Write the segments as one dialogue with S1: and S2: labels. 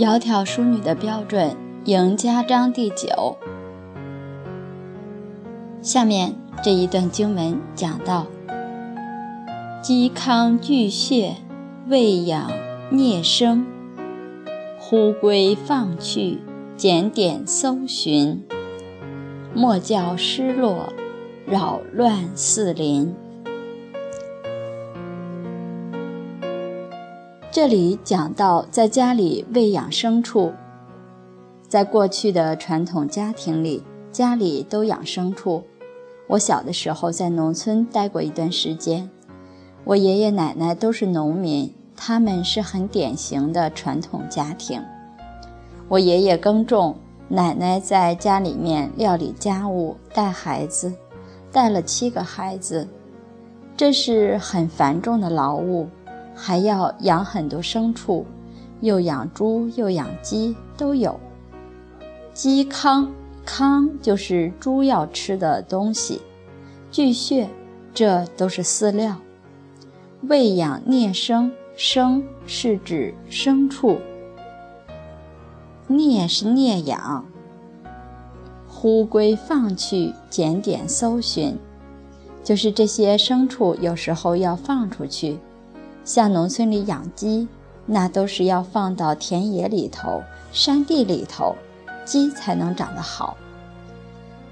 S1: 窈窕淑女的标准，赢家章第九。下面这一段经文讲到：嵇康巨蟹，未养孽生。忽归放去，检点搜寻。莫教失落，扰乱四邻。这里讲到，在家里喂养牲畜。在过去的传统家庭里，家里都养牲畜。我小的时候在农村待过一段时间，我爷爷奶奶都是农民，他们是很典型的传统家庭。我爷爷耕种，奶奶在家里面料理家务、带孩子，带了七个孩子，这是很繁重的劳务。还要养很多牲畜，又养猪又养鸡都有。鸡糠，糠就是猪要吃的东西。巨穴，这都是饲料。喂养孽牲，牲是指牲畜。孽是孽养。忽归放去，检点搜寻，就是这些牲畜有时候要放出去。像农村里养鸡，那都是要放到田野里头、山地里头，鸡才能长得好。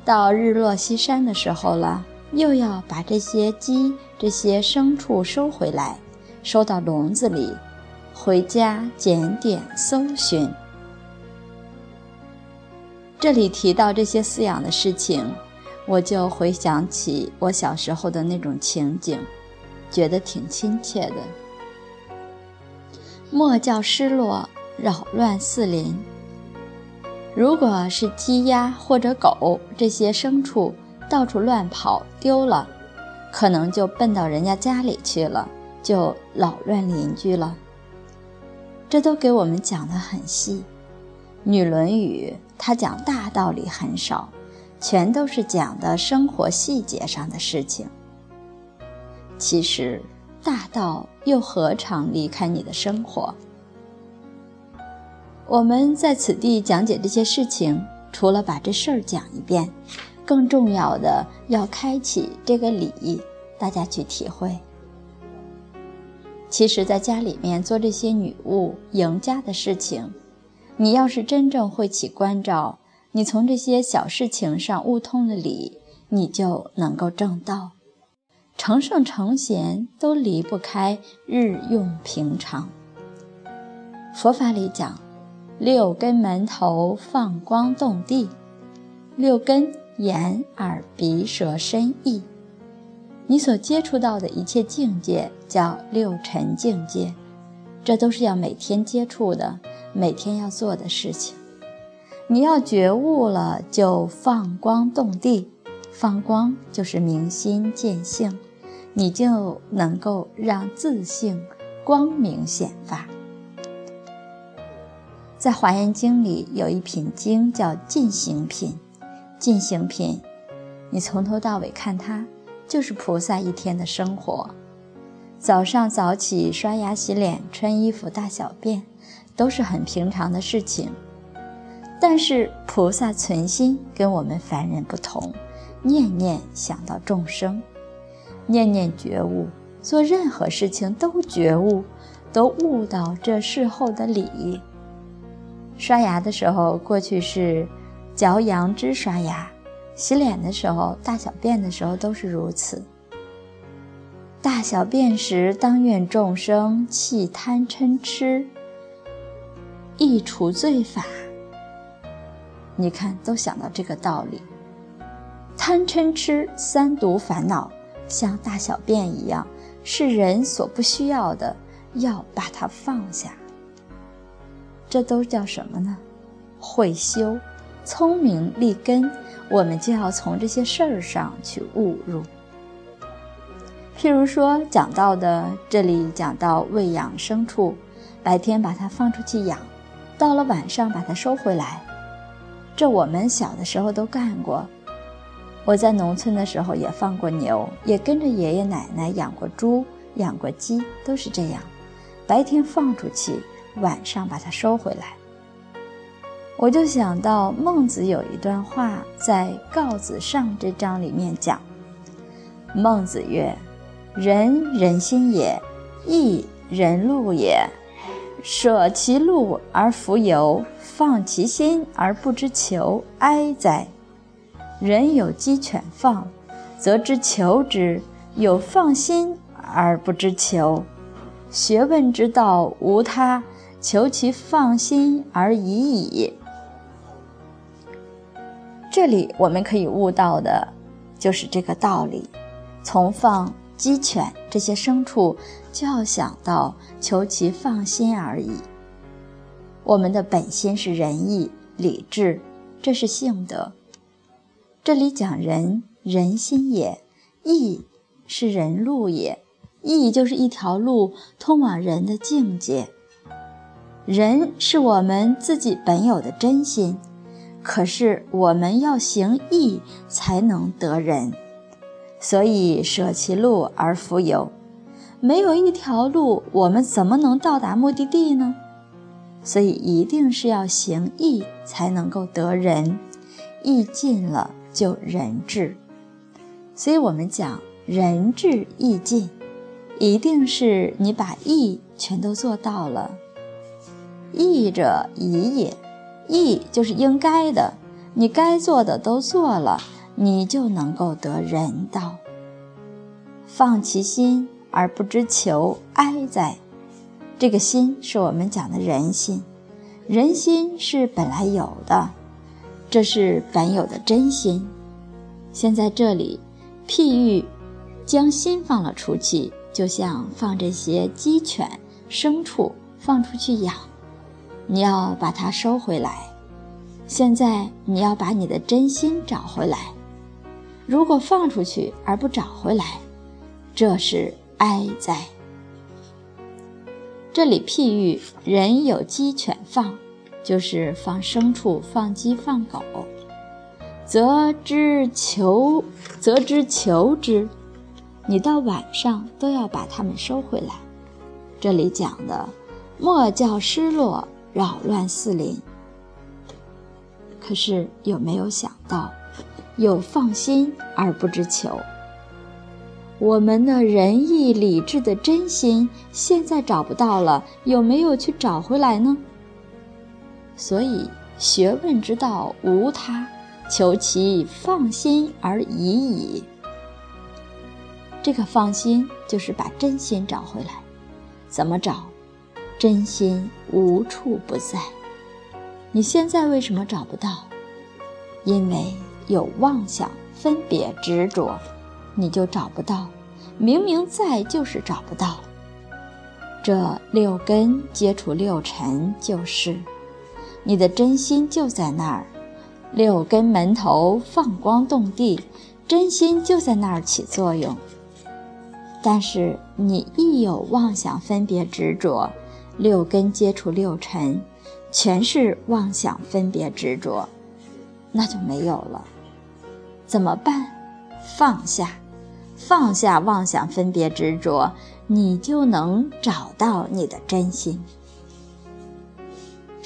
S1: 到日落西山的时候了，又要把这些鸡、这些牲畜收回来，收到笼子里，回家检点搜寻。这里提到这些饲养的事情，我就回想起我小时候的那种情景。觉得挺亲切的。莫教失落，扰乱四邻。如果是鸡鸭或者狗这些牲畜到处乱跑丢了，可能就奔到人家家里去了，就扰乱邻居了。这都给我们讲得很细。《女论语》它讲大道理很少，全都是讲的生活细节上的事情。其实，大道又何尝离开你的生活？我们在此地讲解这些事情，除了把这事儿讲一遍，更重要的要开启这个理，大家去体会。其实，在家里面做这些女巫赢家的事情，你要是真正会起关照，你从这些小事情上悟通了理，你就能够正道。成圣成贤都离不开日用平常。佛法里讲，六根门头放光动地，六根眼耳鼻舌身意，你所接触到的一切境界叫六尘境界，这都是要每天接触的，每天要做的事情。你要觉悟了，就放光动地，放光就是明心见性。你就能够让自性光明显发。在《华严经》里有一品经叫进行品，进行品，你从头到尾看它，就是菩萨一天的生活。早上早起刷牙洗脸穿衣服大小便，都是很平常的事情。但是菩萨存心跟我们凡人不同，念念想到众生。念念觉悟，做任何事情都觉悟，都悟到这事后的理。刷牙的时候，过去是嚼杨枝刷牙；洗脸的时候，大小便的时候都是如此。大小便时，当愿众生弃贪嗔痴，易除罪法。你看，都想到这个道理。贪嗔痴三毒烦恼。像大小便一样，是人所不需要的，要把它放下。这都叫什么呢？会修，聪明立根，我们就要从这些事儿上去悟入。譬如说讲到的，这里讲到喂养牲畜，白天把它放出去养，到了晚上把它收回来，这我们小的时候都干过。我在农村的时候也放过牛，也跟着爷爷奶奶养过猪、养过鸡，都是这样。白天放出去，晚上把它收回来。我就想到孟子有一段话，在《告子上》这章里面讲：“孟子曰：‘人人心也，义人路也。舍其路而弗由，放其心而不知求，哀哉！人有鸡犬放，则知求之；有放心而不知求。学问之道无他，求其放心而已矣。’”这里我们可以悟到的，就是这个道理。从放鸡犬这些牲畜，就要想到求其放心而已。我们的本心是仁义礼智，这是性德。这里讲人，人心也；义是人路也。义就是一条路，通往人的境界。人是我们自己本有的真心。可是我们要行义才能得人，所以舍其路而弗由。没有一条路，我们怎么能到达目的地呢？所以一定是要行义才能够得人，义尽了就仁至。所以我们讲仁至义尽，一定是你把义全都做到了。义者宜也。义就是应该的，你该做的都做了，你就能够得人道。放其心而不知求，哀哉！这个心是我们讲的人心，人心是本来有的，这是本有的真心。现在这里譬喻将心放了出去，就像放这些鸡犬牲畜放出去养。你要把它收回来，现在你要把你的真心找回来。如果放出去而不找回来，这是哀哉。这里譬喻人有鸡犬放，就是放牲畜、放鸡、放狗，则知求，则知求之。你到晚上都要把它们收回来。这里讲的，莫叫失落。扰乱四邻，可是有没有想到，有放心而不知求？我们的仁义礼智的真心，现在找不到了，有没有去找回来呢？所以学问之道无他，求其放心而已矣。这个放心，就是把真心找回来，怎么找？真心无处不在，你现在为什么找不到？因为有妄想、分别、执着，你就找不到。明明在，就是找不到。这六根接触六尘，就是你的真心就在那儿。六根门头放光动地，真心就在那儿起作用。但是你一有妄想、分别、执着。六根接触六尘，全是妄想、分别、执着，那就没有了。怎么办？放下，放下妄想、分别、执着，你就能找到你的真心。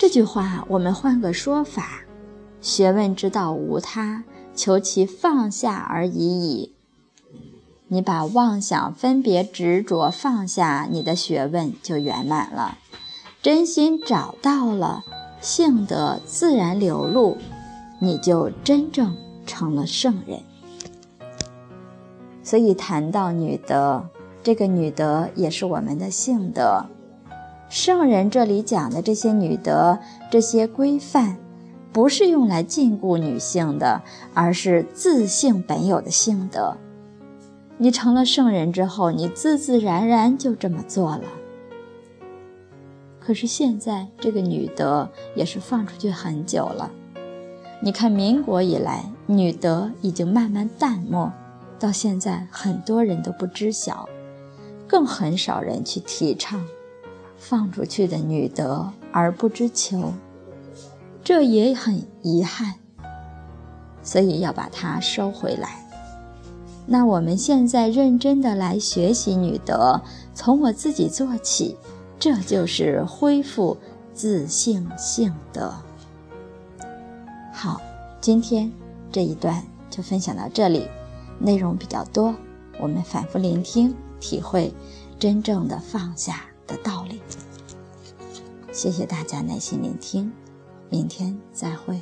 S1: 这句话我们换个说法：学问之道无他，求其放下而已矣。你把妄想、分别、执着放下，你的学问就圆满了。真心找到了，性德自然流露，你就真正成了圣人。所以谈到女德，这个女德也是我们的性德。圣人这里讲的这些女德、这些规范，不是用来禁锢女性的，而是自性本有的性德。你成了圣人之后，你自自然然就这么做了。可是现在这个女德也是放出去很久了。你看民国以来，女德已经慢慢淡漠，到现在很多人都不知晓，更很少人去提倡放出去的女德而不知求，这也很遗憾。所以要把它收回来。那我们现在认真的来学习女德，从我自己做起，这就是恢复自性性德。好，今天这一段就分享到这里，内容比较多，我们反复聆听，体会真正的放下的道理。谢谢大家耐心聆听，明天再会。